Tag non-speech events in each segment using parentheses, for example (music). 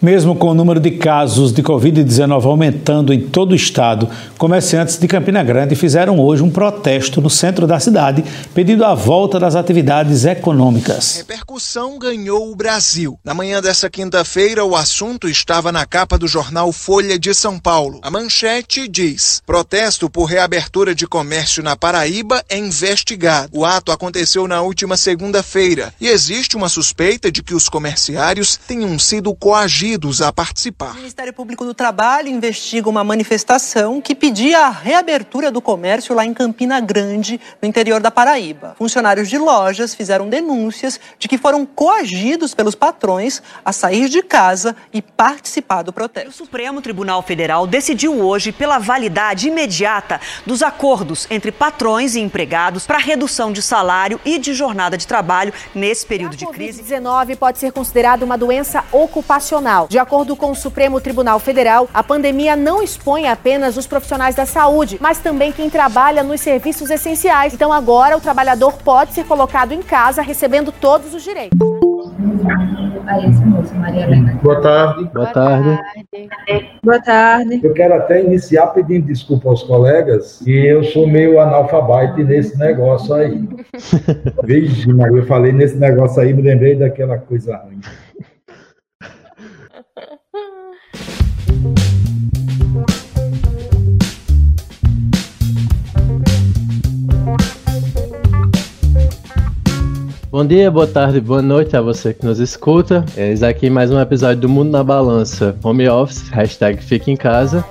Mesmo com o número de casos de Covid-19 aumentando em todo o estado, comerciantes de Campina Grande fizeram hoje um protesto no centro da cidade, pedindo a volta das atividades econômicas. A repercussão ganhou o Brasil. Na manhã dessa quinta-feira, o assunto estava na capa do jornal Folha de São Paulo. A manchete diz: Protesto por reabertura de comércio na Paraíba é investigado. O ato aconteceu na última segunda-feira e existe uma suspeita de que os comerciários tenham sido coagidos a participar. O Ministério Público do Trabalho investiga uma manifestação que pedia a reabertura do comércio lá em Campina Grande, no interior da Paraíba. Funcionários de lojas fizeram denúncias de que foram coagidos pelos patrões a sair de casa e participar do protesto. O Supremo Tribunal Federal decidiu hoje pela validade imediata dos acordos entre patrões e empregados para redução de salário e de jornada de trabalho nesse período de crise. A Covid-19 pode ser considerada uma doença ocupacional de acordo com o Supremo Tribunal Federal, a pandemia não expõe apenas os profissionais da saúde, mas também quem trabalha nos serviços essenciais. Então agora o trabalhador pode ser colocado em casa recebendo todos os direitos. Boa tarde. Boa tarde. Boa tarde. Eu quero até iniciar pedindo desculpa aos colegas que eu sou meio analfabeto nesse negócio aí. (laughs) Vixe, Maria, eu falei nesse negócio aí, me lembrei daquela coisa ruim. Bom dia, boa tarde, boa noite a você que nos escuta. Eis aqui mais um episódio do Mundo na Balança, Home Office, hashtag Fique em Casa.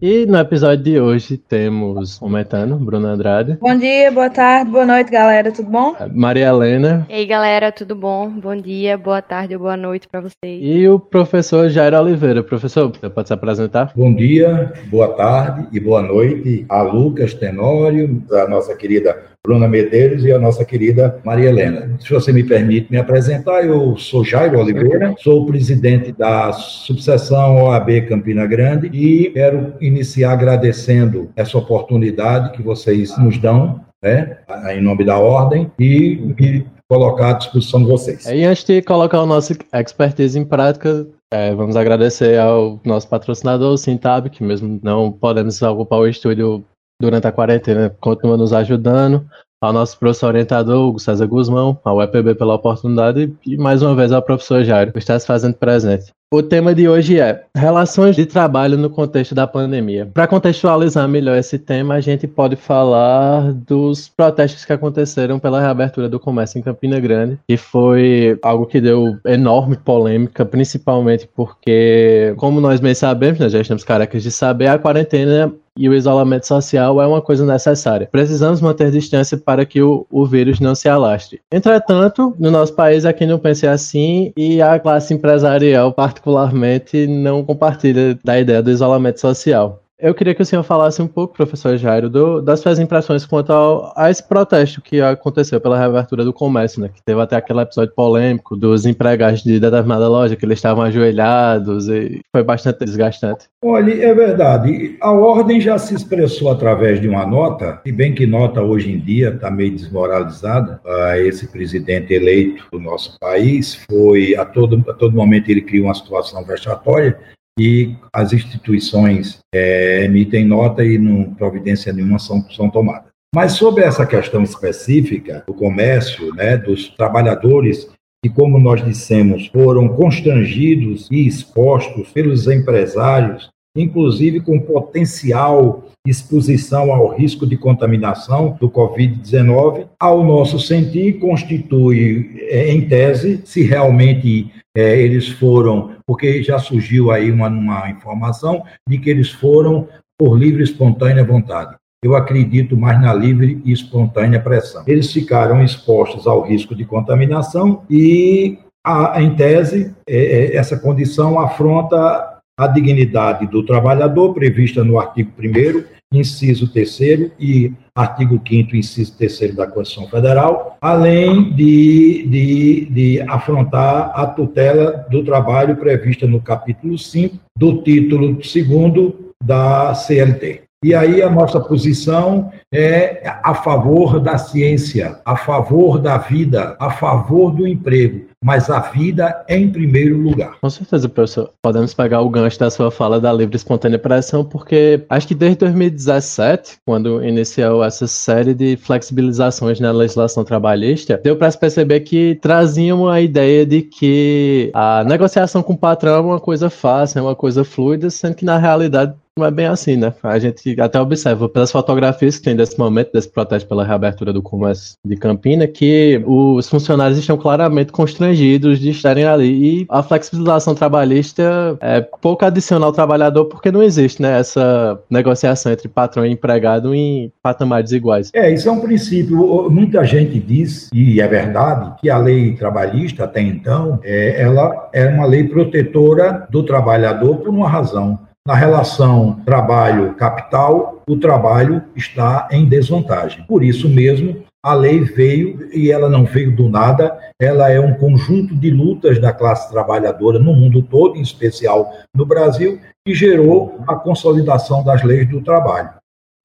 E no episódio de hoje temos o Metano, Bruno Andrade. Bom dia, boa tarde, boa noite, galera, tudo bom? Maria Helena. Ei, galera, tudo bom? Bom dia, boa tarde, boa noite para vocês. E o professor Jairo Oliveira. Professor, você pode se apresentar? Bom dia, boa tarde e boa noite a Lucas Tenório, a nossa querida Bruna Medeiros e a nossa querida Maria Helena. Se você me permite me apresentar, eu sou Jairo Oliveira, sou presidente da subseção OAB Campina Grande e quero iniciar agradecendo essa oportunidade que vocês nos dão, né, em nome da ordem, e me colocar à disposição de vocês. E antes de colocar o nosso expertise em prática, é, vamos agradecer ao nosso patrocinador, o Sintab, que mesmo não podemos ocupar o estúdio durante a quarentena continua nos ajudando, ao nosso professor orientador, Hugo César Guzmão, ao EPB pela oportunidade e mais uma vez ao professor Jairo, por estar se fazendo presente. O tema de hoje é relações de trabalho no contexto da pandemia. Para contextualizar melhor esse tema, a gente pode falar dos protestos que aconteceram pela reabertura do comércio em Campina Grande, que foi algo que deu enorme polêmica, principalmente porque, como nós bem sabemos, nós já estamos carecas de saber, a quarentena e o isolamento social é uma coisa necessária. Precisamos manter distância para que o, o vírus não se alastre. Entretanto, no nosso país aqui não pensa assim e a classe empresarial, particularmente, não compartilha da ideia do isolamento social. Eu queria que o senhor falasse um pouco, professor Jairo, do, das suas impressões quanto ao, a esse protesto que aconteceu pela reabertura do comércio, né? Que teve até aquele episódio polêmico dos empregados de determinada loja que eles estavam ajoelhados e foi bastante desgastante. Olha, é verdade. A ordem já se expressou através de uma nota, e bem que nota hoje em dia está meio desmoralizada. Uh, esse presidente eleito do nosso país foi a todo, a todo momento ele cria uma situação vexatória e as instituições é, emitem nota e não providência nenhuma são, são tomadas. Mas sobre essa questão específica do comércio, né, dos trabalhadores que, como nós dissemos, foram constrangidos e expostos pelos empresários, inclusive com potencial exposição ao risco de contaminação do Covid-19, ao nosso sentir, constitui, é, em tese, se realmente é, eles foram, porque já surgiu aí uma, uma informação de que eles foram por livre e espontânea vontade. Eu acredito mais na livre e espontânea pressão. Eles ficaram expostos ao risco de contaminação e, a, em tese, é, é essa condição afronta a dignidade do trabalhador, prevista no artigo 1 inciso 3 e artigo 5 inciso 3 da Constituição Federal, além de, de, de afrontar a tutela do trabalho prevista no capítulo 5 do título 2 da CLT. E aí a nossa posição é a favor da ciência, a favor da vida, a favor do emprego, mas a vida é em primeiro lugar. Com certeza, professor. Podemos pegar o gancho da sua fala da livre espontânea pressão, porque acho que desde 2017, quando iniciou essa série de flexibilizações na legislação trabalhista, deu para se perceber que traziam a ideia de que a negociação com o patrão é uma coisa fácil, é uma coisa fluida, sendo que na realidade não é bem assim, né? A gente até observa pelas fotografias que tem desse momento, desse protesto pela reabertura do comércio de Campina, que os funcionários estão claramente constrangidos de estarem ali. E a flexibilização trabalhista é pouco adiciona ao trabalhador porque não existe, né? Essa negociação entre patrão e empregado em patamares iguais. É, isso é um princípio. Muita gente diz, e é verdade, que a lei trabalhista, até então, é, ela é uma lei protetora do trabalhador por uma razão na relação trabalho-capital, o trabalho está em desvantagem. Por isso mesmo, a lei veio e ela não veio do nada, ela é um conjunto de lutas da classe trabalhadora no mundo todo, em especial no Brasil, que gerou a consolidação das leis do trabalho.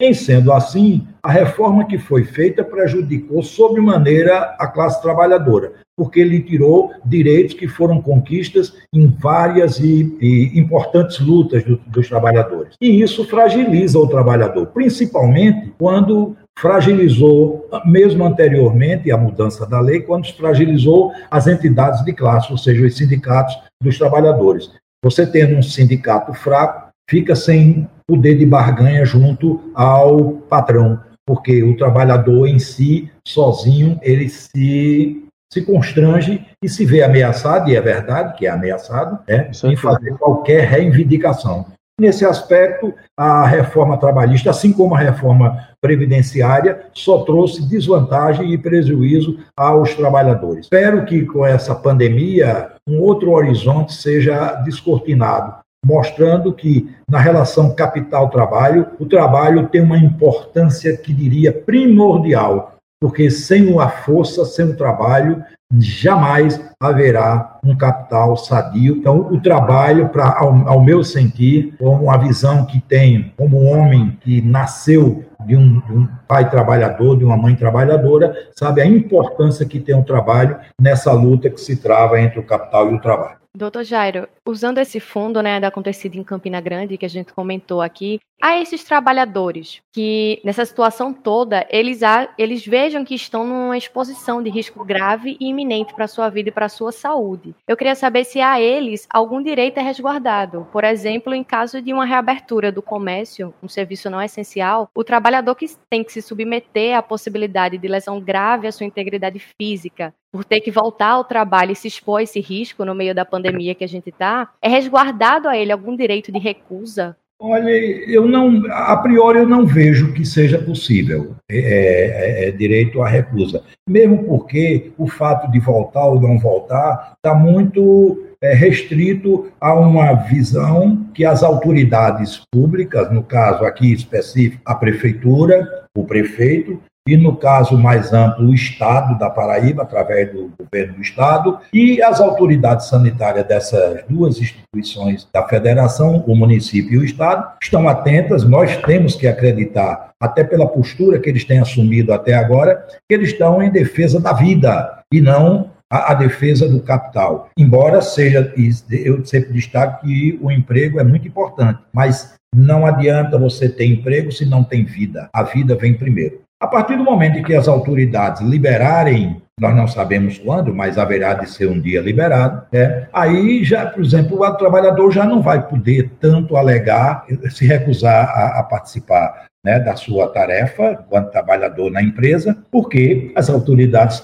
Em sendo assim, a reforma que foi feita prejudicou sobremaneira a classe trabalhadora, porque lhe tirou direitos que foram conquistas em várias e, e importantes lutas do, dos trabalhadores. E isso fragiliza o trabalhador, principalmente quando fragilizou, mesmo anteriormente à mudança da lei, quando fragilizou as entidades de classe, ou seja, os sindicatos dos trabalhadores. Você tendo um sindicato fraco, fica sem poder de barganha junto ao patrão, porque o trabalhador em si, sozinho, ele se, se constrange e se vê ameaçado, e é verdade que é ameaçado, né, em fazer qualquer reivindicação. Nesse aspecto, a reforma trabalhista, assim como a reforma previdenciária, só trouxe desvantagem e prejuízo aos trabalhadores. Espero que com essa pandemia um outro horizonte seja descortinado mostrando que na relação capital-trabalho, o trabalho tem uma importância que diria primordial, porque sem a força, sem o trabalho, jamais haverá um capital sadio. Então, o trabalho, pra, ao, ao meu sentir, como a visão que tenho como um homem que nasceu de um, de um, pai trabalhador, de uma mãe trabalhadora, sabe a importância que tem o trabalho nessa luta que se trava entre o capital e o trabalho. Doutor Jairo, usando esse fundo né, da acontecido em Campina Grande, que a gente comentou aqui, a esses trabalhadores que, nessa situação toda, eles, eles vejam que estão numa exposição de risco grave e iminente para a sua vida e para a sua saúde. Eu queria saber se a eles algum direito é resguardado. Por exemplo, em caso de uma reabertura do comércio, um serviço não essencial, o trabalhador que tem que se submeter à possibilidade de lesão grave à sua integridade física, por ter que voltar ao trabalho e se expor a esse risco no meio da pandemia que a gente está, é resguardado a ele algum direito de recusa? Olha, eu não, a priori eu não vejo que seja possível. É, é, é direito à recusa, mesmo porque o fato de voltar ou não voltar está muito é, restrito a uma visão que as autoridades públicas, no caso aqui específico a prefeitura, o prefeito, e, no caso mais amplo, o Estado da Paraíba, através do governo do Estado, e as autoridades sanitárias dessas duas instituições da federação, o município e o Estado, estão atentas. Nós temos que acreditar, até pela postura que eles têm assumido até agora, que eles estão em defesa da vida e não a, defesa do capital. Embora seja, eu sempre destaco que o emprego é muito importante, mas não adianta você ter emprego se não tem vida. A vida vem primeiro. A partir do momento em que as autoridades liberarem, nós não sabemos quando, mas haverá de ser um dia liberado, né? aí já, por exemplo, o trabalhador já não vai poder tanto alegar, se recusar a, a participar né, da sua tarefa enquanto trabalhador na empresa, porque as autoridades,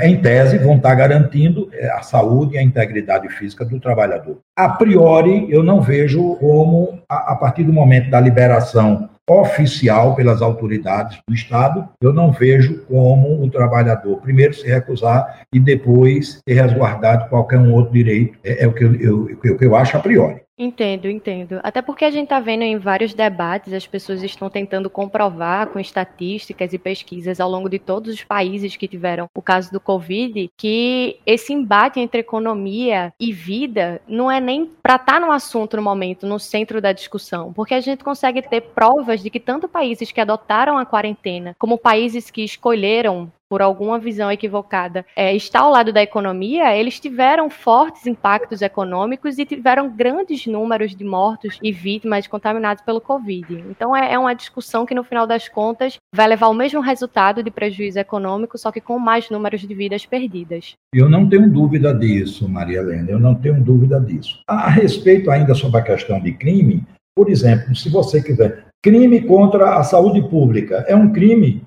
em tese, vão estar garantindo é, a saúde e a integridade física do trabalhador. A priori, eu não vejo como, a, a partir do momento da liberação oficial pelas autoridades do Estado, eu não vejo como o trabalhador primeiro se recusar e depois ser resguardado qualquer um outro direito. É, é o, que eu, eu, o que eu acho a priori. Entendo, entendo. Até porque a gente está vendo em vários debates, as pessoas estão tentando comprovar com estatísticas e pesquisas ao longo de todos os países que tiveram o caso do Covid, que esse embate entre economia e vida não é nem para estar tá no assunto no momento, no centro da discussão, porque a gente consegue ter provas de que tanto países que adotaram a quarentena, como países que escolheram por alguma visão equivocada, é, está ao lado da economia, eles tiveram fortes impactos econômicos e tiveram grandes números de mortos e vítimas contaminados pelo Covid. Então é, é uma discussão que, no final das contas, vai levar ao mesmo resultado de prejuízo econômico, só que com mais números de vidas perdidas. Eu não tenho dúvida disso, Maria Helena, eu não tenho dúvida disso. A respeito ainda sobre a questão de crime, por exemplo, se você quiser, crime contra a saúde pública é um crime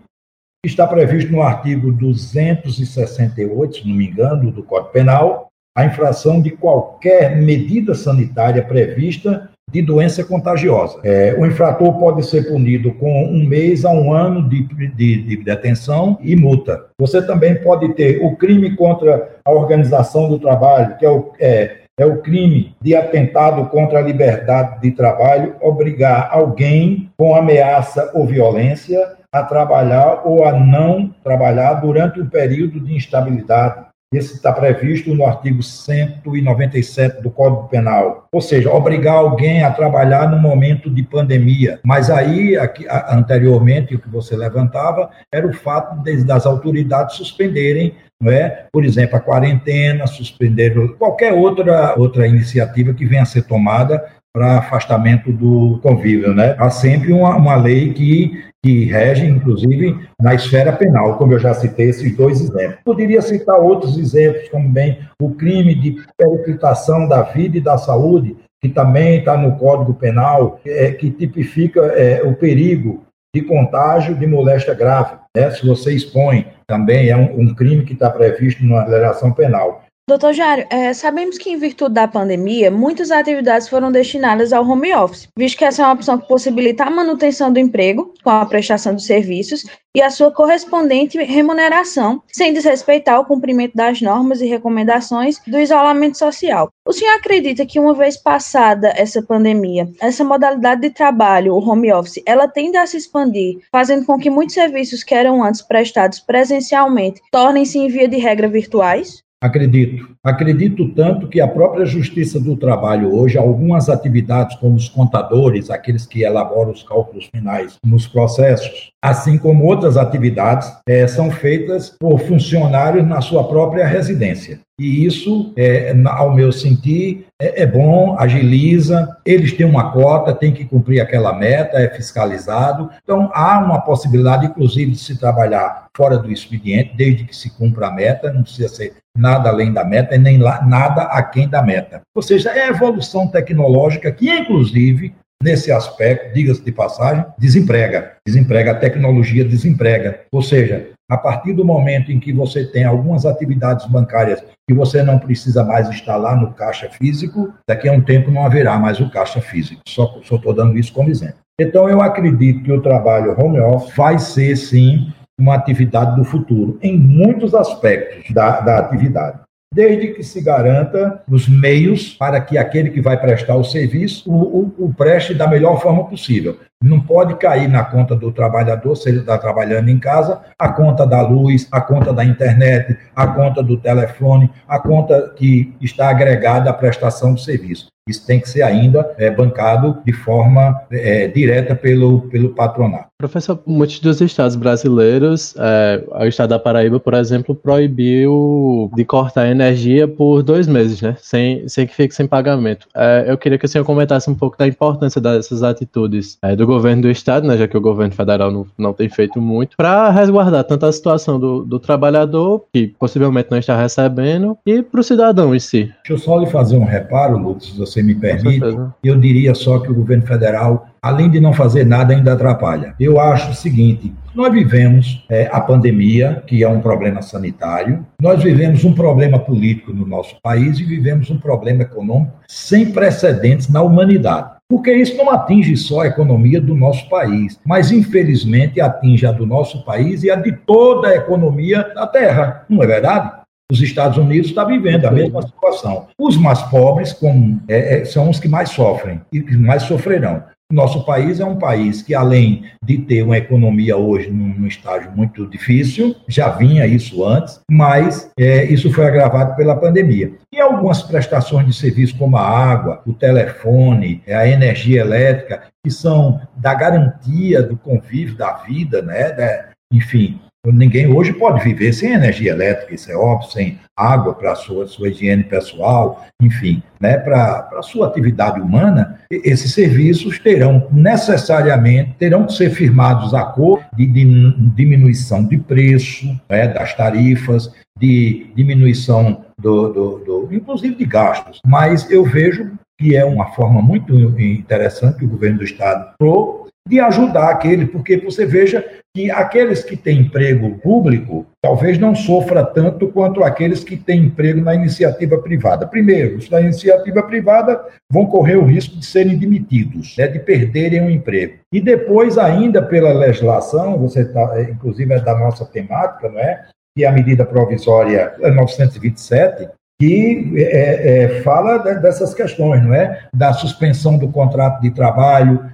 está previsto no artigo 268, se não me engano, do Código Penal, a infração de qualquer medida sanitária prevista de doença contagiosa. É, o infrator pode ser punido com um mês a um ano de, de, de, detenção e multa. Você também pode ter o crime contra a organização do trabalho, que é o, é, é o crime de atentado contra a liberdade de trabalho, obrigar alguém com ameaça ou violência a trabalhar ou a não trabalhar durante um período de instabilidade. Esse está previsto no artigo 197 do Código Penal. Ou seja, obrigar alguém a trabalhar no momento de pandemia. Mas aí, aqui, anteriormente, o que você levantava era o fato de, das autoridades suspenderem não é? Por exemplo, a quarentena, suspender qualquer outra, outra iniciativa que venha a ser tomada para afastamento do convívio, né? Há sempre uma, uma lei que, que rege, inclusive, na esfera penal, como eu já citei esses dois exemplos. Poderia citar outros exemplos, como bem o crime de periclitação da vida e da saúde, que também está no Código Penal, é, que tipifica é, o perigo de contágio de moléstia grave. Né? Se você expõe, também é um, um crime que está previsto na legislação penal. Doutor Jário, é, sabemos que em virtude da pandemia, muitas atividades foram destinadas ao home office, visto que essa é uma opção que possibilita a manutenção do emprego, com a prestação de serviços, e a sua correspondente remuneração, sem desrespeitar o cumprimento das normas e recomendações do isolamento social. O senhor acredita que uma vez passada essa pandemia, essa modalidade de trabalho, o home office, ela tende a se expandir, fazendo com que muitos serviços que eram antes prestados presencialmente tornem-se em via de regra virtuais? Acredito. Acredito tanto que a própria Justiça do Trabalho hoje, algumas atividades como os contadores, aqueles que elaboram os cálculos finais nos processos, assim como outras atividades, é, são feitas por funcionários na sua própria residência. E isso, é, ao meu sentir, é, é, bom, agiliza, eles têm uma cota, têm que cumprir aquela meta, é fiscalizado. Então, há uma possibilidade, inclusive, de se trabalhar fora do expediente, desde que se cumpra a meta, não precisa ser nada além da meta e nem nada aquém da meta. Ou seja, é a evolução tecnológica que, inclusive, nesse aspecto, diga-se de passagem, desemprega. Desemprega, a tecnologia desemprega. Ou seja, a partir do momento em que você tem algumas atividades bancárias que você não precisa mais lá no caixa físico, daqui a um tempo não haverá mais o caixa físico. Só estou dando isso como exemplo. Então, eu acredito que o trabalho home office vai ser, sim, uma atividade do futuro, em muitos aspectos da, da atividade desde que se garanta os meios para que aquele que vai prestar o serviço o, o, o, preste da melhor forma possível. Não pode cair na conta do trabalhador, se ele está trabalhando em casa, a conta da luz, a conta da internet, a conta do telefone, a conta que está agregada à prestação do serviço. Isso tem que ser ainda é, bancado de forma é, direta pelo, pelo patronato. Professor, muitos dos estados brasileiros, é, o estado da Paraíba, por exemplo, proibiu de cortar energia por dois meses, né? Sem, sem que fique sem pagamento. É, eu queria que o senhor comentasse um pouco da importância dessas atitudes é, do governo do estado, né? Já que o governo federal não, não tem feito muito, para resguardar tanto a situação do, do trabalhador, que possivelmente não está recebendo, e para o cidadão em si. Deixa eu só lhe fazer um reparo, Lucas, se você me permite. Eu diria só que o governo federal além de não fazer nada, ainda atrapalha. Eu acho o seguinte: nós vivemos é, a pandemia, que é um problema sanitário, nós vivemos um problema político no nosso país e vivemos um problema econômico sem precedentes na humanidade. Porque isso não atinge só a economia do nosso país, mas infelizmente atinge a do nosso país e a de toda a economia da Terra. Não é verdade? Os Estados Unidos está vivendo a mesma situação. Os mais pobres como, é, é, são os que mais sofrem e que mais sofrerão. Nosso país é um país que, além de ter uma economia hoje num, estágio muito difícil, já vinha isso antes, mas é, isso foi agravado pela pandemia. E algumas prestações de serviço, como a água, o telefone, a energia elétrica, que são da garantia do convívio da vida, né? Da, enfim, Ninguém hoje pode viver sem energia elétrica, isso é óbvio, sem água para a sua, sua higiene pessoal, enfim, né, para a sua atividade humana, esses serviços terão necessariamente, terão que ser firmados acordos de, de diminuição de preço, né, das tarifas, de diminuição do, do, do, inclusive de gastos. Mas eu vejo que é uma forma muito interessante que o governo do Estado pro de ajudar aquele, porque você veja que aqueles que têm emprego público talvez não sofra tanto quanto aqueles que têm emprego na iniciativa privada. Primeiro, os da iniciativa privada vão correr o risco de serem demitidos, né, de perderem o emprego. E depois, ainda pela legislação, você tá, inclusive é da nossa temática, não é? Que é a medida provisória 927, que é, é, fala dessas questões, não é? Da suspensão do contrato de trabalho,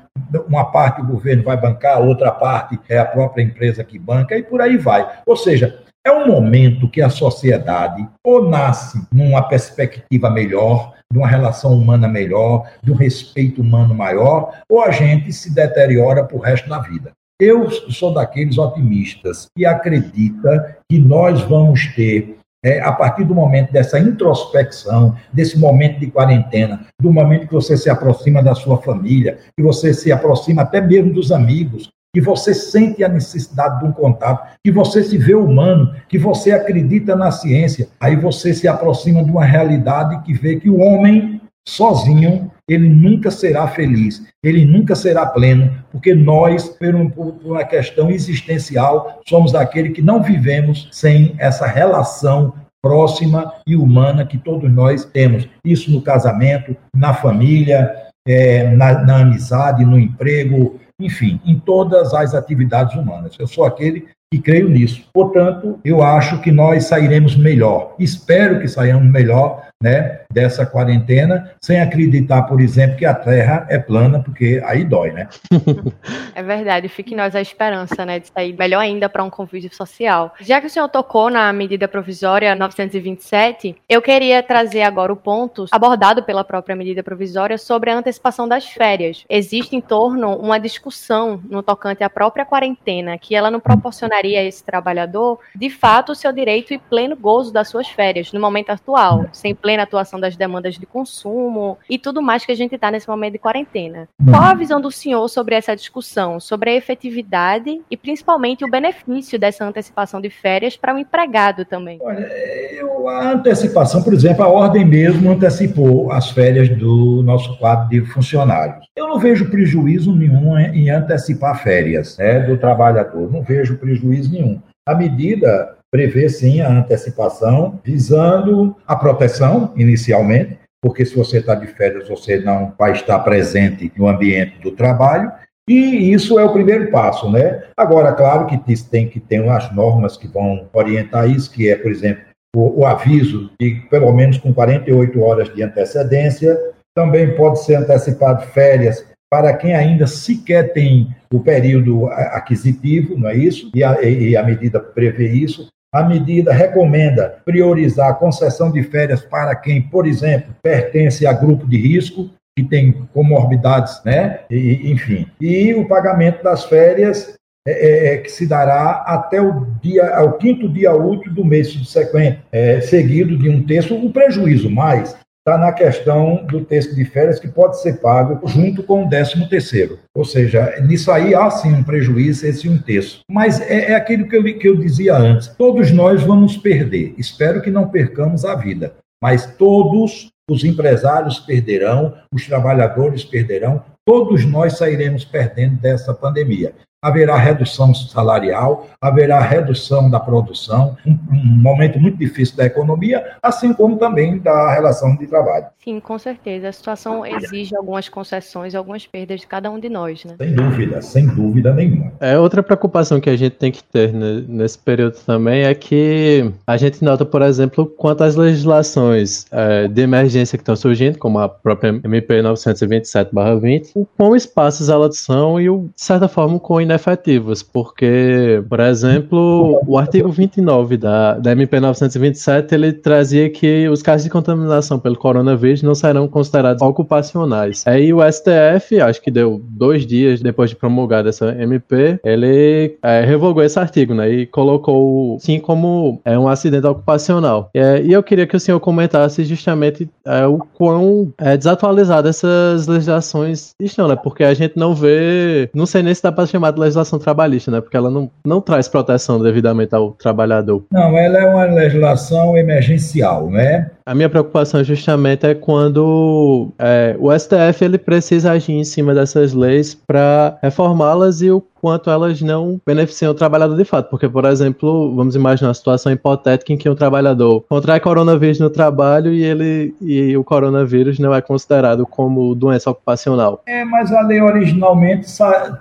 uma parte o governo vai bancar, outra parte é a própria empresa que banca, e por aí vai. Ou seja, é um momento que a sociedade ou nasce numa perspectiva melhor, de uma relação humana melhor, de um respeito humano maior, ou a gente se deteriora para o resto da vida. Eu sou daqueles otimistas que acredita que nós vamos ter é, a partir do momento dessa introspecção, desse momento de quarentena, do momento que você se aproxima da sua família, que você se aproxima até mesmo dos amigos, que você sente a necessidade de um contato, que você se vê humano, que você acredita na ciência, aí você se aproxima de uma realidade que vê que o homem sozinho ele nunca será feliz, ele nunca será pleno, porque nós, por, uma questão existencial, somos aquele que não vivemos sem essa relação próxima e humana que todos nós temos. Isso no casamento, na família, é, na, na amizade, no emprego, enfim, em todas as atividades humanas. Eu sou aquele que creio nisso. Portanto, eu acho que nós sairemos melhor. Espero que saiamos melhor né, dessa quarentena, sem acreditar, por exemplo, que a Terra é plana, porque aí dói, né? (laughs) É verdade, fique nós a esperança, né, de sair melhor ainda para um convívio social. Já que o senhor tocou na medida provisória 927, eu queria trazer agora o ponto abordado pela própria medida provisória sobre a antecipação das férias. Existe em torno uma discussão no tocante à própria quarentena, que ela não proporcionaria a esse trabalhador, de fato, o seu direito e pleno gozo das suas férias, no momento atual, sem plena atuação das demandas de consumo e tudo mais que a gente está nesse momento de quarentena. Qual a visão do senhor sobre essa discussão, sobre a efetividade e principalmente o benefício dessa antecipação de férias para o empregado também? Olha, eu, a antecipação, por exemplo, a ordem mesmo antecipou as férias do nosso quadro de funcionários. Eu não vejo prejuízo nenhum em antecipar férias né, do trabalhador, não vejo prejuízo nenhum. A medida prevê sim a antecipação, visando a proteção inicialmente, porque se você está de férias, você não vai estar presente no ambiente do trabalho, e isso é o primeiro passo, né? Agora, claro que tem que ter as normas que vão orientar isso, que é, por exemplo, o, o aviso de pelo menos com 48 horas de antecedência, também pode ser antecipado férias para quem ainda sequer tem o período aquisitivo, não é isso? E a, e a medida prevê isso. A medida recomenda priorizar a concessão de férias para quem, por exemplo, pertence a grupo de risco, que tem comorbidades, né? E, enfim. E o pagamento das férias é, é, é, que se dará até o dia, ao quinto dia útil do mês subsequente, é, seguido de um terço, o prejuízo mais está na questão do texto de férias que pode ser pago junto com o décimo terceiro. Ou seja, nisso aí há sim um prejuízo, esse um terço. Mas é, é aquilo que eu, que eu dizia antes: todos nós vamos perder. Espero que não percamos a vida, mas todos os empresários perderão, os trabalhadores perderão, todos nós sairemos perdendo dessa pandemia haverá redução salarial, haverá redução da produção, um, um, momento muito difícil da economia, assim como também da relação de trabalho. Sim, com certeza. A situação exige algumas concessões, algumas perdas de cada um de nós, né? Sem dúvida, sem dúvida nenhuma. É outra preocupação que a gente tem que ter né, nesse período também é que a gente nota, por exemplo, quanto às legislações é, de emergência que estão surgindo, como a própria MP 927/20, o quão espaços elas são e, de certa forma, com efetivas, porque, por exemplo, o artigo 29 da, da MP 927, ele trazia que os casos de contaminação pelo coronavírus não serão considerados ocupacionais. Aí o STF, acho que deu dois dias depois de promulgar essa MP, ele é, revogou esse artigo, né, e colocou sim como é, um acidente ocupacional. É, e eu queria que o senhor comentasse justamente é, o quão é, desatualizadas essas legislações estão, né, porque a gente não vê, não sei nem se dá para chamar de legislação trabalhista, né, porque ela não, não traz proteção devidamente ao trabalhador. Não, ela é uma legislação emergencial, né? A minha preocupação justamente é quando é, o STF ele precisa agir em cima dessas leis para reformá-las e o quanto elas não beneficiam o trabalhador de fato. Porque, por exemplo, vamos imaginar uma situação hipotética em que um trabalhador contrai coronavírus no trabalho e ele e o coronavírus não é considerado como doença ocupacional. É, mas a lei originalmente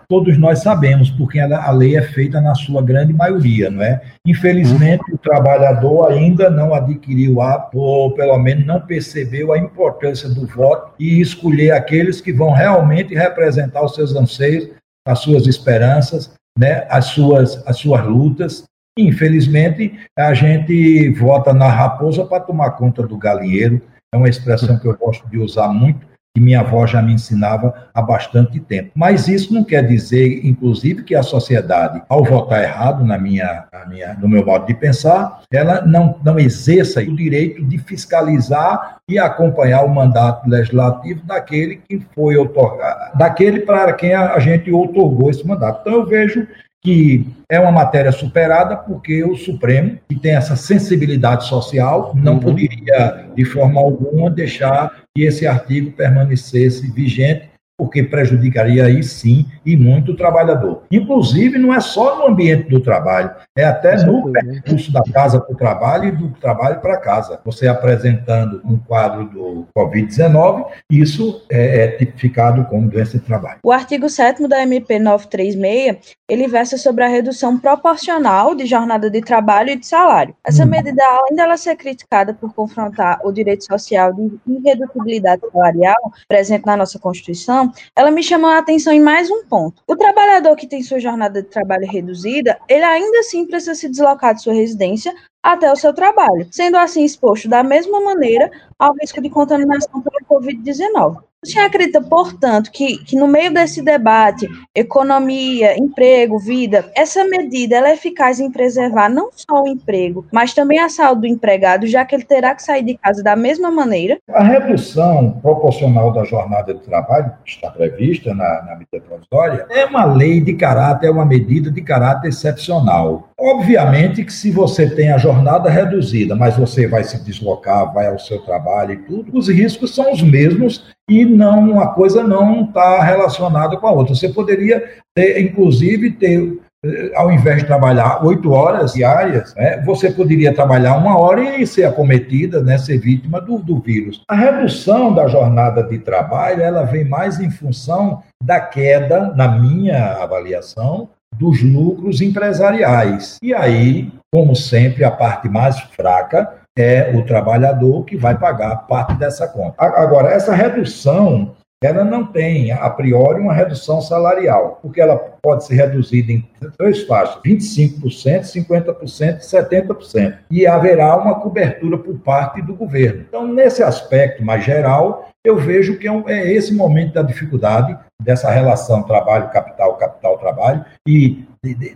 todos nós sabemos, porque a lei é feita na sua grande maioria, não é? Infelizmente, hum. o trabalhador ainda não adquiriu ato pelo menos não percebeu a importância do voto e escolher aqueles que vão realmente representar os seus anseios, as suas esperanças, né, as, suas, as suas lutas. Infelizmente, a gente vota na raposa para tomar conta do galinheiro. É uma expressão que eu gosto de usar muito, que minha avó já me ensinava há bastante tempo. Mas isso não quer dizer, inclusive, que a sociedade, ao votar errado, na minha, na minha, no meu modo de pensar, ela não, não exerça o direito de fiscalizar e acompanhar o mandato legislativo daquele que foi otorgado, daquele para quem a, gente otorgou esse mandato. Então, eu vejo que é uma matéria superada porque o Supremo, que tem essa sensibilidade social, não uhum. poderia, de forma alguma, deixar que esse artigo permanecesse vigente porque prejudicaria aí sim e muito o trabalhador. Inclusive, não é só no ambiente do trabalho, é até no percurso da casa para o trabalho e do trabalho para casa. Você apresentando um quadro do Covid-19, isso é, é, tipificado como doença de trabalho. O artigo 7 da MP 936, ele versa sobre a redução proporcional de jornada de trabalho e de salário. Essa hum. medida, além dela ser criticada por confrontar o direito social de irredutibilidade salarial presente na nossa Constituição, ela me chamou a atenção em mais um ponto. O trabalhador que tem sua jornada de trabalho reduzida, ele ainda assim precisa se deslocar de sua residência até o seu trabalho, sendo assim exposto da mesma maneira ao risco de contaminação pela Covid-19. Senhor acredita, portanto, que, que no meio desse debate, economia, emprego, vida, essa medida é eficaz em preservar não só o emprego, mas também a saúde do empregado, já que ele terá que sair de casa da mesma maneira? A redução proporcional da jornada de trabalho, que está prevista na, na medida provisória, é uma lei de caráter, é uma medida de caráter excepcional. Obviamente que se você tem a jornada reduzida, mas você vai se deslocar, vai ao seu trabalho e tudo, os riscos são os mesmos e não uma coisa não está relacionada com a outra. Você poderia ter, inclusive, ter eh, ao invés de trabalhar oito horas diárias, né, você poderia trabalhar uma hora e ser acometida, né, ser vítima do, do vírus. A redução da jornada de trabalho, ela vem mais em função da queda, na minha avaliação, dos lucros empresariais. E aí, como sempre, a parte mais fraca é o trabalhador que vai pagar parte dessa conta. Agora, essa redução, ela não tem, a priori, uma redução salarial, porque ela pode ser reduzida em três faixas, 25%, 50% e 70%. E haverá uma cobertura por parte do governo. Então, nesse aspecto mais geral, eu vejo que é, é esse momento da dificuldade dessa relação trabalho-capital, capital-trabalho e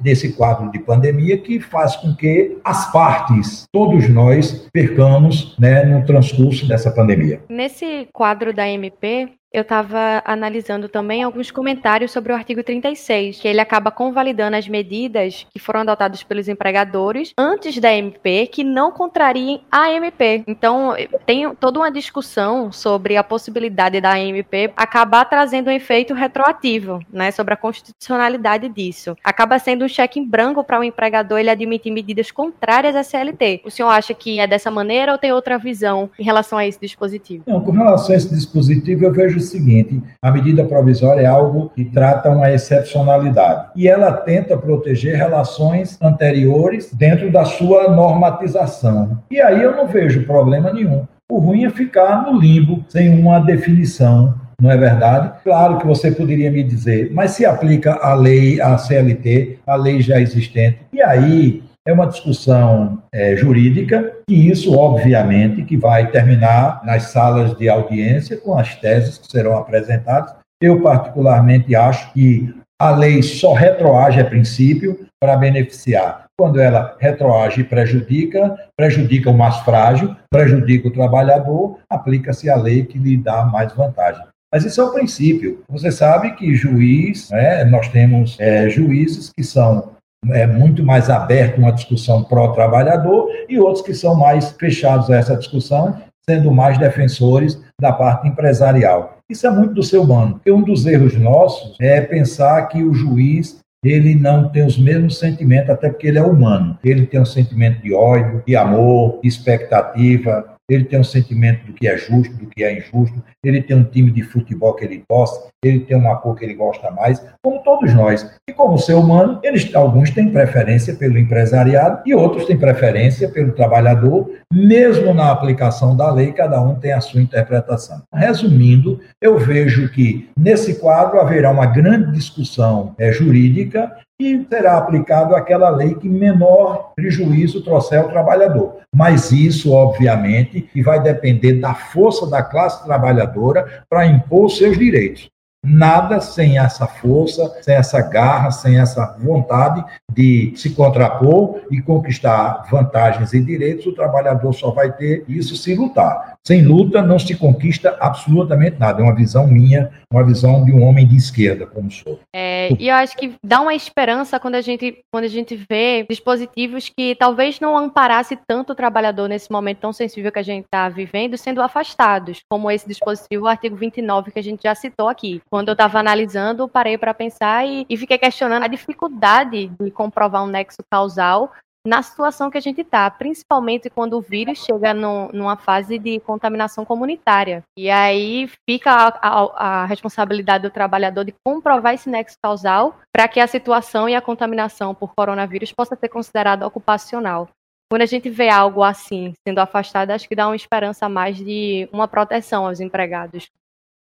desse quadro de pandemia que faz com que as partes, todos nós, percamos né, no transcurso dessa pandemia. Nesse quadro da MP, eu estava analisando também alguns comentários sobre o artigo 36, que ele acaba convalidando as medidas que foram adotadas pelos empregadores antes da MP que não contrariem a MP. Então, tem toda uma discussão sobre a possibilidade da MP acabar trazendo um efeito retroativo, né, sobre a constitucionalidade disso. Acaba sendo um cheque em branco para o empregador ele admitir medidas contrárias à CLT. O senhor acha que é dessa maneira ou tem outra visão em relação a esse dispositivo? Não, com relação a esse dispositivo, eu vejo o seguinte: a medida provisória é algo que trata uma excepcionalidade e ela tenta proteger relações anteriores dentro da sua normatização. E aí eu não vejo problema nenhum. O ruim é ficar no limbo, sem uma definição não é verdade? Claro que você poderia me dizer, mas se aplica a lei, a CLT, a lei já existente. E aí é uma discussão é, jurídica e isso, obviamente, que vai terminar nas salas de audiência com as teses que serão apresentadas. Eu, particularmente, acho que a lei só retroage a princípio para beneficiar. Quando ela retroage e prejudica, prejudica o mais frágil, prejudica o trabalhador, aplica-se a lei que lhe dá mais vantagem. Mas isso é o princípio. Você sabe que juiz, né, nós temos é, juízes que são é, muito mais abertos a uma discussão pró-trabalhador e outros que são mais fechados a essa discussão, sendo mais defensores da parte empresarial. Isso é muito do ser humano. Porque um dos erros nossos é pensar que o juiz ele não tem os mesmos sentimentos, até porque ele é humano. Ele tem um sentimento de ódio, de amor, de expectativa, ele tem um sentimento do que é justo, do que é injusto, ele tem um time de futebol que ele gosta, ele tem uma cor que ele gosta mais, como todos nós. E como ser humano, eles, alguns têm preferência pelo empresariado e outros têm preferência pelo trabalhador, mesmo na aplicação da lei, cada um tem a sua interpretação. Resumindo, eu vejo que nesse quadro haverá uma grande discussão é, jurídica e será aplicado aquela lei que menor prejuízo trouxer ao trabalhador. Mas isso, obviamente, vai depender da força da classe trabalhadora para impor seus direitos. Nada sem essa força, sem essa garra, sem essa vontade de se contrapor e conquistar vantagens e direitos, o trabalhador só vai ter isso se lutar. Sem luta não se conquista absolutamente nada. É uma visão minha, uma visão de um homem de esquerda, como sou. É, e eu acho que dá uma esperança quando a gente, quando a gente vê dispositivos que talvez não amparasse tanto o trabalhador nesse momento tão sensível que a gente está vivendo, sendo afastados, como esse dispositivo, o artigo 29, que a gente já citou aqui. Quando eu estava analisando, parei para pensar e, e fiquei questionando a dificuldade de comprovar um nexo causal na situação que a gente está, principalmente quando o vírus chega no, numa fase de contaminação comunitária. E aí fica a, a, a responsabilidade do trabalhador de comprovar esse nexo causal para que a situação e a contaminação por coronavírus possa ser considerada ocupacional. Quando a gente vê algo assim sendo afastado, acho que dá uma esperança a mais de uma proteção aos empregados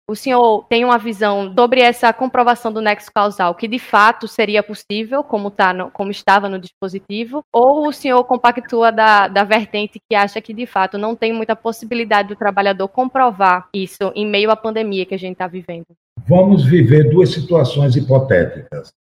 o senhor tem uma visão sobre essa comprovação do nexo causal, que de fato seria possível, como, tá no, como estava no dispositivo, ou o senhor compactua da, da vertente que acha que de fato não tem muita possibilidade do trabalhador comprovar isso em meio à pandemia que a gente está vivendo? Vamos viver duas situações hipotéticas.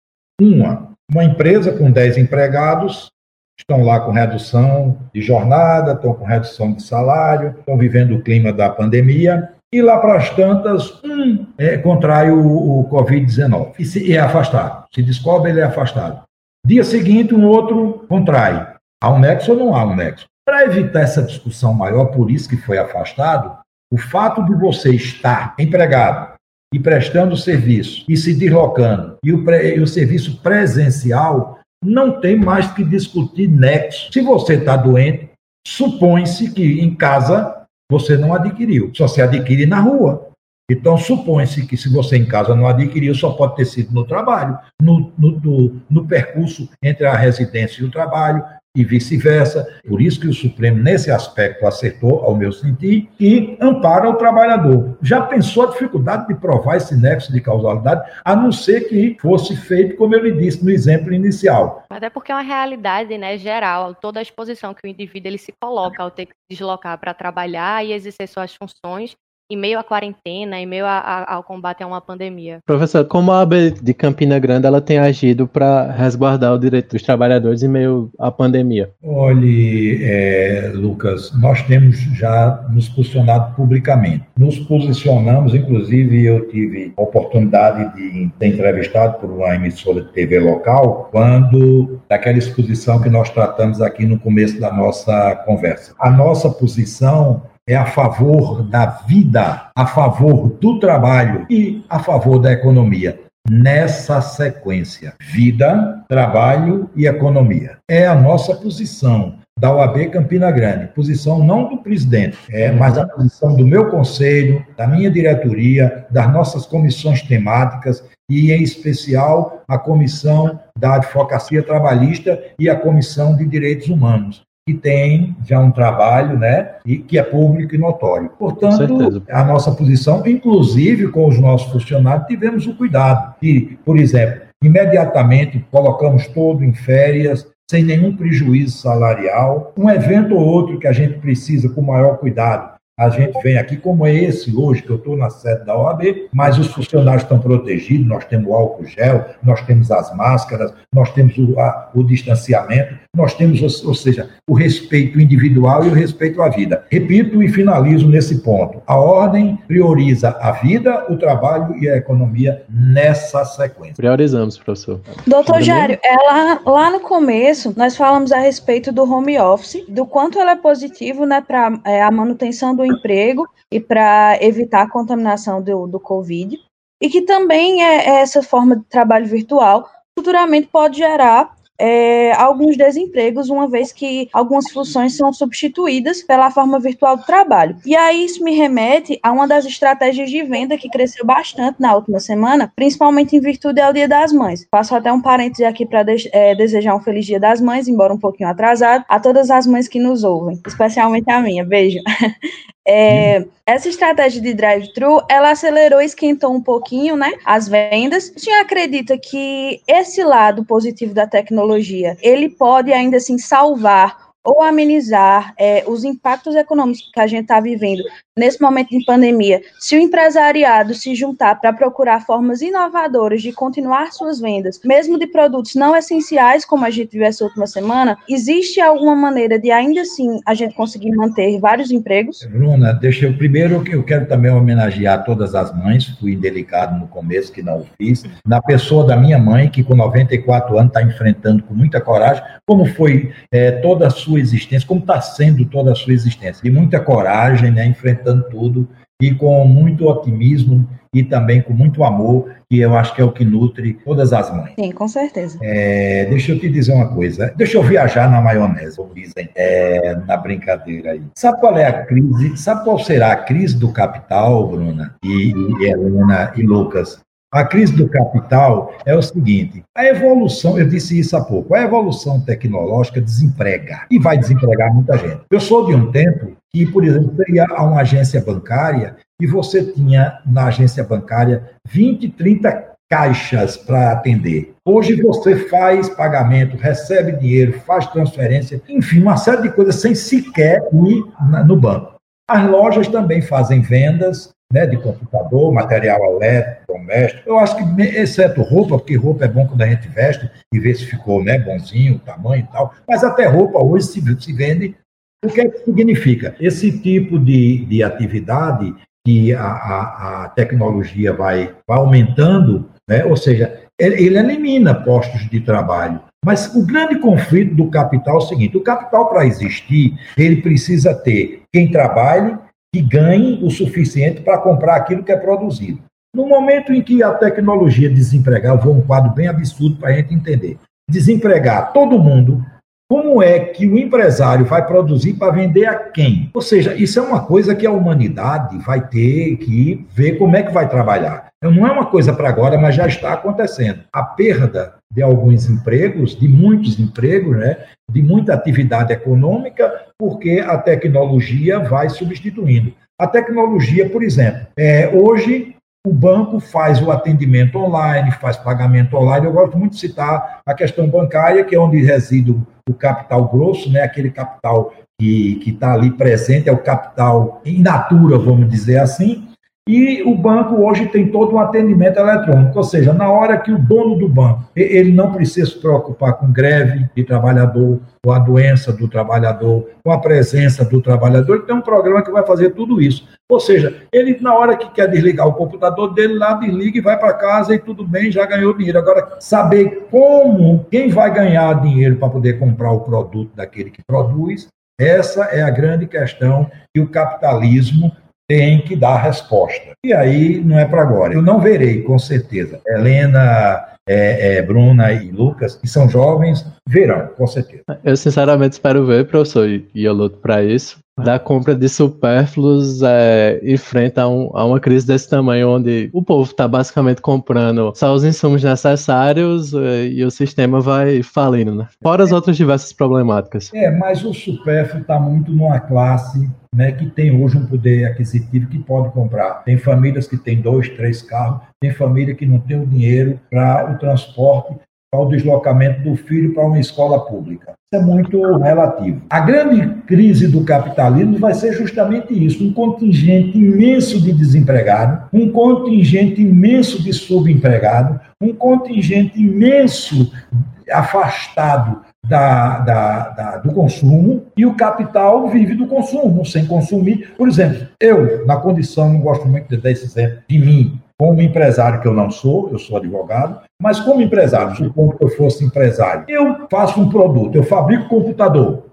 Uma, uma empresa com 10 empregados estão lá com redução de jornada, estão com redução de salário, estão vivendo o clima da pandemia e lá para as tantas, um é, contrai o, o Covid-19 e, se, é afastado. Se descobre, ele é afastado. Dia seguinte, um outro contrai. Há um nexo ou não há um nexo? Para evitar essa discussão maior, por isso que foi afastado, o fato de você estar empregado e prestando serviço e se deslocando e o, e o serviço presencial não tem mais que discutir nexo. Se você está doente, supõe-se que em casa você não adquiriu, só se adquire na rua. Então, supõe-se que se você em casa não adquiriu, só pode ter sido no trabalho, no, no, no, no percurso entre a residência e o trabalho, e vice-versa. Por isso que o Supremo, nesse aspecto, acertou, ao meu sentir, e ampara o trabalhador. Já pensou a dificuldade de provar esse nexo de causalidade, a não ser que fosse feito, como eu lhe disse no exemplo inicial. Até porque é uma realidade né, geral, toda a exposição que o indivíduo ele se coloca ao ter que se deslocar para trabalhar e exercer suas funções, em meio à quarentena, em meio a, a, ao combate a uma pandemia. Professor, como a AB de Campina Grande ela tem agido para resguardar o direito dos trabalhadores em meio à pandemia? Olhe, é, Lucas, nós temos já nos posicionado publicamente. Nos posicionamos, inclusive eu tive a oportunidade de ser entrevistado por uma emissora de TV local, quando daquela exposição que nós tratamos aqui no começo da nossa conversa. A nossa posição é a favor da vida, a favor do trabalho e a favor da economia. Nessa sequência, vida, trabalho e economia. É a nossa posição da OAB Campina Grande, posição não do presidente, é, mas a posição do meu conselho, da minha diretoria, das nossas comissões temáticas e, em especial, a comissão da advocacia trabalhista e a comissão de direitos humanos que tem já um trabalho, né, e que é público e notório. Portanto, a nossa posição, inclusive com os nossos funcionários, tivemos o cuidado de, por exemplo, imediatamente colocamos todo em férias, sem nenhum prejuízo salarial. Um evento ou outro que a gente precisa com maior cuidado, a gente vem aqui, como é esse hoje, que eu estou na sede da OAB, mas os funcionários estão protegidos, nós temos o álcool gel, nós temos as máscaras, nós temos o, a, o distanciamento, nós temos, ou seja, o respeito individual e o respeito à vida. Repito e finalizo nesse ponto. A ordem prioriza a vida, o trabalho e a economia nessa sequência. Priorizamos, professor. Doutor Jário, ela, lá no começo, nós falamos a respeito do home office, do quanto ela é positivo né, para é, a manutenção do emprego e para evitar a contaminação do, do Covid, e que também é, é essa forma de trabalho virtual futuramente pode gerar é, alguns desempregos, uma vez que algumas funções são substituídas pela forma virtual do trabalho. E aí isso me remete a uma das estratégias de venda que cresceu bastante na última semana, principalmente em virtude ao Dia das Mães. Passo até um parêntese aqui para de é, desejar um feliz Dia das Mães, embora um pouquinho atrasado, a todas as mães que nos ouvem, especialmente a minha. Beijo. (laughs) É, essa estratégia de drive-thru, ela acelerou e esquentou um pouquinho, né, as vendas. O senhor acredita que esse lado positivo da tecnologia, ele pode ainda assim salvar ou amenizar é, os impactos econômicos que a gente está vivendo nesse momento de pandemia, se o empresariado se juntar para procurar formas inovadoras de continuar suas vendas, mesmo de produtos não essenciais, como a gente viu essa última semana, existe alguma maneira de ainda assim a gente conseguir manter vários empregos? Bruna, deixa eu primeiro que eu quero também homenagear todas as mães, fui indelicado no começo que não o fiz, na pessoa da minha mãe que com 94 anos está enfrentando com muita coragem, como foi é, toda a sua existência, como está sendo toda a sua existência, de muita coragem, né, enfrentando enfrentando tudo e com muito otimismo e também com muito amor, que eu acho que é o que nutre todas as mães. Sim, com certeza. É, deixa eu te dizer uma coisa. Deixa eu viajar na maionese, como dizem é, na brincadeira aí. Sabe qual é a crise? Sabe qual será a crise do capital, Bruna e, e Helena e Lucas? A crise do capital é o seguinte: a evolução, eu disse isso há pouco, a evolução tecnológica desemprega e vai desempregar muita gente. Eu sou de um tempo que, por exemplo, você ia a uma agência bancária e você tinha na agência bancária 20, 30 caixas para atender. Hoje você faz pagamento, recebe dinheiro, faz transferência, enfim, uma série de coisas sem sequer ir no banco. As lojas também fazem vendas, né, de computador, material elétrico, doméstico. Eu acho que, exceto roupa, porque roupa é bom quando a gente veste e vê se ficou né, bonzinho, o tamanho e tal, mas até roupa hoje se, se vende. O que é que significa? Esse tipo de, de atividade que a, a, a tecnologia vai, vai aumentando, né, ou seja, ele, ele elimina postos de trabalho. Mas o grande conflito do capital é o seguinte: o capital, para existir, ele precisa ter quem trabalhe que ganhe o suficiente para comprar aquilo que é produzido. No momento em que a tecnologia desempregar, vou um quadro bem absurdo para a gente entender. Desempregar todo mundo, como é que o empresário vai produzir para vender a quem? Ou seja, isso é uma coisa que a humanidade vai ter que ver como é que vai trabalhar. Não é uma coisa para agora, mas já está acontecendo. A perda de alguns empregos, de muitos empregos, né, de muita atividade econômica, porque a tecnologia vai substituindo. A tecnologia, por exemplo, é, hoje o banco faz o atendimento online, faz pagamento online. Eu gosto muito de citar a questão bancária, que é onde reside o capital grosso, né, aquele capital que está ali presente, é o capital in natura, vamos dizer assim, e o banco hoje tem todo um atendimento eletrônico, ou seja, na hora que o dono do banco ele não precisa se preocupar com greve de trabalhador, com a doença do trabalhador, com a presença do trabalhador, ele tem um programa que vai fazer tudo isso. Ou seja, ele na hora que quer desligar o computador dele lá, desliga e vai para casa e tudo bem, já ganhou dinheiro. Agora, saber como, quem vai ganhar dinheiro para poder comprar o produto daquele que produz, essa é a grande questão que o capitalismo tem que dar resposta. E aí não é para agora. Eu não verei, com certeza. Helena, é, é, Bruna e Lucas, que são jovens, verão, com certeza. Eu sinceramente espero ver, professor, e eu luto para isso, da compra de supérfluos é, enfrenta um, a uma crise desse tamanho, onde o povo está basicamente comprando só os insumos necessários é, e o sistema vai falindo, né? Fora as outras diversas problemáticas. É, mas o supérfluo está muito numa classe né, que tem hoje um poder aquisitivo que pode comprar. Tem famílias que têm dois, três carros, tem família que não tem o dinheiro para o transporte para o deslocamento do filho para uma escola pública. Isso é muito relativo. A grande crise do capitalismo vai ser justamente isso: um contingente imenso de desempregado, um contingente imenso de subempregado, um contingente imenso afastado da, da, da, do consumo e o capital vive do consumo, sem consumir. Por exemplo, eu, na condição, não gosto muito de dar esse exemplo de mim, como empresário que eu não sou, eu sou advogado, mas como empresário, supondo que eu fosse empresário, eu faço um produto, eu fabrico computador,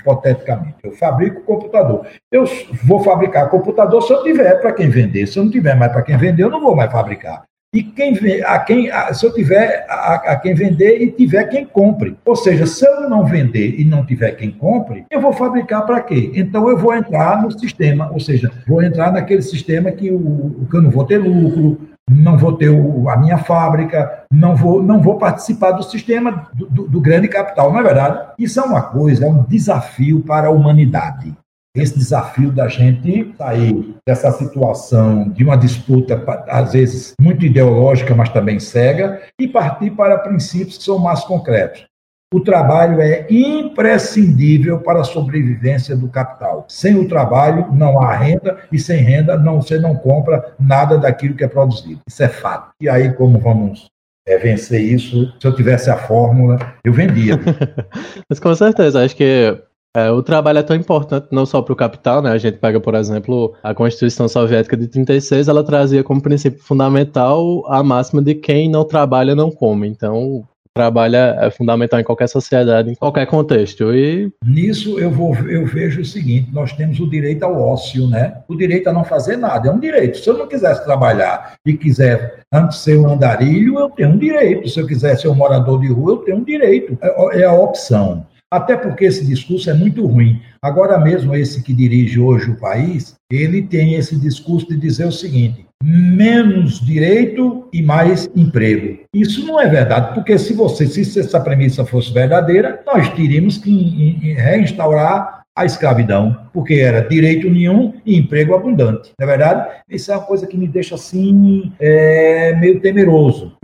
hipoteticamente, eu fabrico computador. Eu vou fabricar computador se eu tiver para quem vender, se eu não tiver mais para quem vender, eu não vou mais fabricar. E quem a quem, se eu tiver a, a, quem vender e tiver quem compre. Ou seja, se eu não vender e não tiver quem compre, eu vou fabricar para quê? Então eu vou entrar no sistema, ou seja, vou entrar naquele sistema que, o, que eu não vou ter lucro, não vou ter o, a minha fábrica, não vou, não vou participar do sistema do, do, do grande capital. Não é verdade? Isso é uma coisa, é um desafio para a humanidade esse desafio da gente sair dessa situação de uma disputa, às vezes muito ideológica, mas também cega, e partir para princípios que são mais concretos. O trabalho é imprescindível para a sobrevivência do capital. Sem o trabalho não há renda e sem renda não você não compra nada daquilo que é produzido. Isso é fato. E aí como vamos é, vencer isso? Se eu tivesse a fórmula, eu vendia. (laughs) Mas com certeza, acho que é, o trabalho é tão importante não só para o capital, né? A gente pega, por exemplo, a Constituição Soviética de 36, ela trazia como princípio fundamental a máxima de quem não trabalha não come. Então, o trabalho é fundamental em qualquer sociedade, em qualquer contexto. E nisso eu vou eu vejo o seguinte: nós temos o direito ao ócio, né? O direito a não fazer nada é um direito. Se eu não quisesse trabalhar e quiser antes ser um andarilho, eu tenho um direito. Se eu quiser ser um morador de rua, eu tenho um direito. É, é a opção. Até porque esse discurso é muito ruim. Agora mesmo, esse que dirige hoje o país, ele tem esse discurso de dizer o seguinte: menos direito e mais emprego. Isso não é verdade, porque se você, se essa premissa fosse verdadeira, nós teríamos que reinstaurar a escravidão, porque era direito nenhum e emprego abundante. Não é verdade? Isso é uma coisa que me deixa assim é, meio temeroso.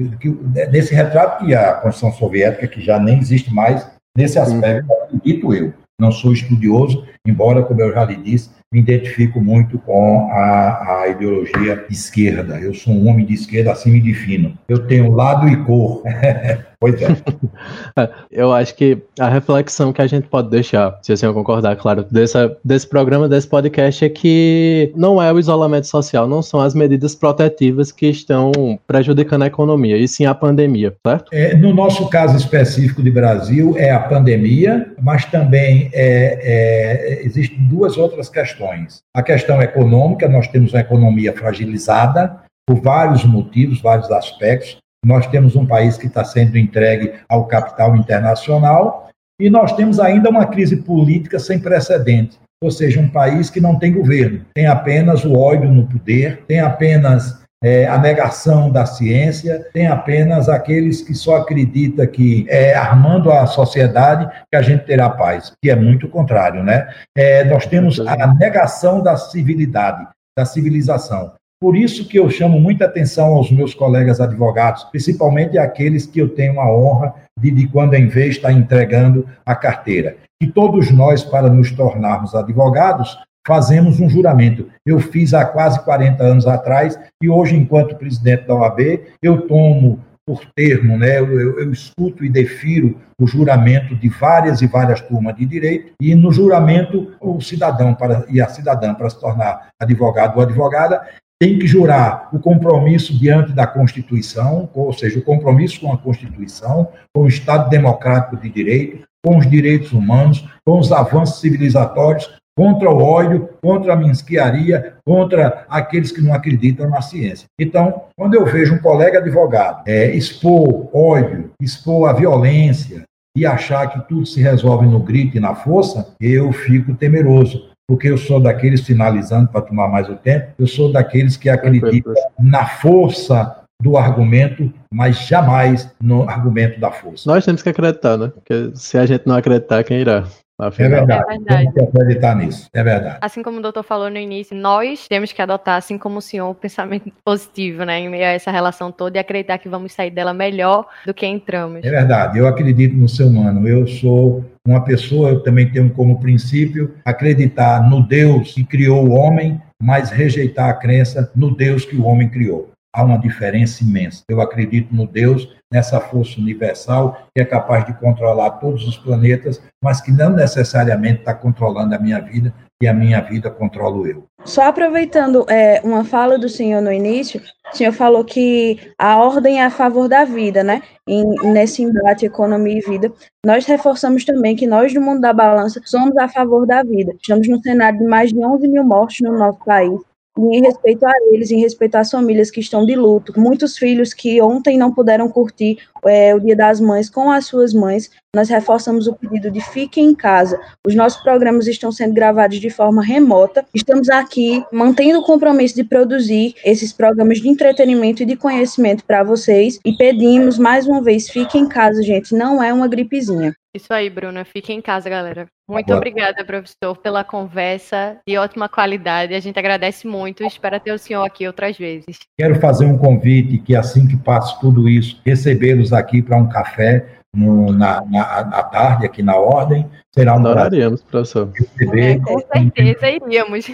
Nesse retrato que a Constituição Soviética, que já nem existe mais, Nesse aspecto, acredito eu, não sou estudioso, embora, como eu já lhe disse, me identifico muito com a, a ideologia esquerda. Eu sou um homem de esquerda, assim me defino. Eu tenho lado e cor. (laughs) Pois é. (laughs) Eu acho que a reflexão que a gente pode deixar, se assim eu concordar, claro, dessa, desse programa, desse podcast, é que não é o isolamento social, não são as medidas protetivas que estão prejudicando a economia, e sim a pandemia, certo? É, no nosso caso específico de Brasil, é a pandemia, mas também é, é, existem duas outras questões. A questão econômica, nós temos uma economia fragilizada, por vários motivos, vários aspectos. Nós temos um país que está sendo entregue ao capital internacional e nós temos ainda uma crise política sem precedentes, ou seja, um país que não tem governo, tem apenas o ódio no poder, tem apenas é, a negação da ciência, tem apenas aqueles que só acreditam que é, armando a sociedade que a gente terá paz, que é muito contrário, né? É, nós temos a negação da civilidade, da civilização. Por isso que eu chamo muita atenção aos meus colegas advogados, principalmente aqueles que eu tenho a honra de, de quando em vez estar entregando a carteira. E todos nós, para nos tornarmos advogados, fazemos um juramento. Eu fiz há quase 40 anos atrás e hoje, enquanto presidente da OAB, eu tomo por termo, né? Eu, eu, eu, escuto e defiro o juramento de várias e várias turmas de direito, e no juramento, o cidadão para, e a cidadã, para se tornar advogado ou advogada, tem que jurar o compromisso diante da Constituição, ou seja, o compromisso com a Constituição, com o Estado democrático de direito, com os direitos humanos, com os avanços civilizatórios, contra o ódio, contra a mesquiaria, contra aqueles que não acreditam na ciência. Então, quando eu vejo um colega advogado é, expor ódio, expor a violência e achar que tudo se resolve no grito e na força, eu fico temeroso, porque eu sou daqueles, finalizando para tomar mais o tempo, eu sou daqueles que acreditam na força do argumento, mas jamais no argumento da força. Nós temos que acreditar, né? Porque se a gente não acreditar, quem irá? É verdade. É verdade. Temos que acreditar nisso. É verdade. Assim como o doutor falou no início, nós temos que adotar, assim como o senhor, o pensamento positivo, né? Em meio a essa relação toda e acreditar que vamos sair dela melhor do que entramos. É verdade. Eu acredito no ser humano. Eu sou uma pessoa, eu também tenho como princípio acreditar no Deus que criou o homem, mas rejeitar a crença no Deus que o homem criou há uma diferença imensa. Eu acredito no Deus, nessa força universal que é capaz de controlar todos os planetas, mas que não necessariamente está controlando a minha vida e a minha vida controlo eu. Só aproveitando é, uma fala do senhor no início, o senhor falou que a ordem é a favor da vida, né? Em, nesse embate economia e vida. Nós reforçamos também que nós do mundo da balança somos a favor da vida. Estamos no cenário de mais de 11 mil mortes no nosso país e em respeito a eles, em respeito às famílias que estão de luto, muitos filhos que ontem não puderam curtir é, o Dia das Mães com as suas mães, nós reforçamos o pedido de fiquem em casa. Os nossos programas estão sendo gravados de forma remota. Estamos aqui mantendo o compromisso de produzir esses programas de entretenimento e de conhecimento para vocês e pedimos mais uma vez, fiquem em casa, gente, não é uma gripezinha. Isso aí, Bruna. Fique em casa, galera. Muito Boa. obrigada, professor, pela conversa de ótima qualidade. A gente agradece muito e espera ter o senhor aqui outras vezes. Quero fazer um convite que, assim que passe tudo isso, recebê-los aqui para um café no, na, na, na, tarde, aqui na Ordem. Será um Adoraríamos, professor. Receber. É, com certeza iríamos.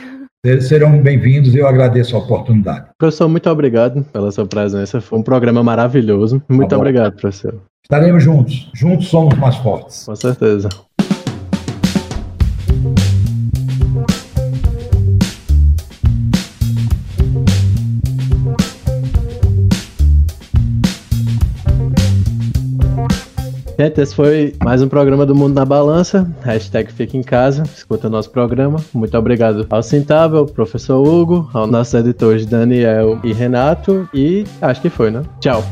Serão bem-vindos e eu agradeço a oportunidade. Professor, muito obrigado pela sua presença. Foi um programa maravilhoso. Muito tá obrigado, professor. Estaremos juntos. Juntos somos mais fortes. Com certeza. Gente, esse foi mais um programa do Mundo na Balança. Hashtag Fica em Casa. Escuta nosso programa. Muito obrigado ao Cintável, professor Hugo, aos nossos editores Daniel e Renato. E acho que foi, né? Tchau.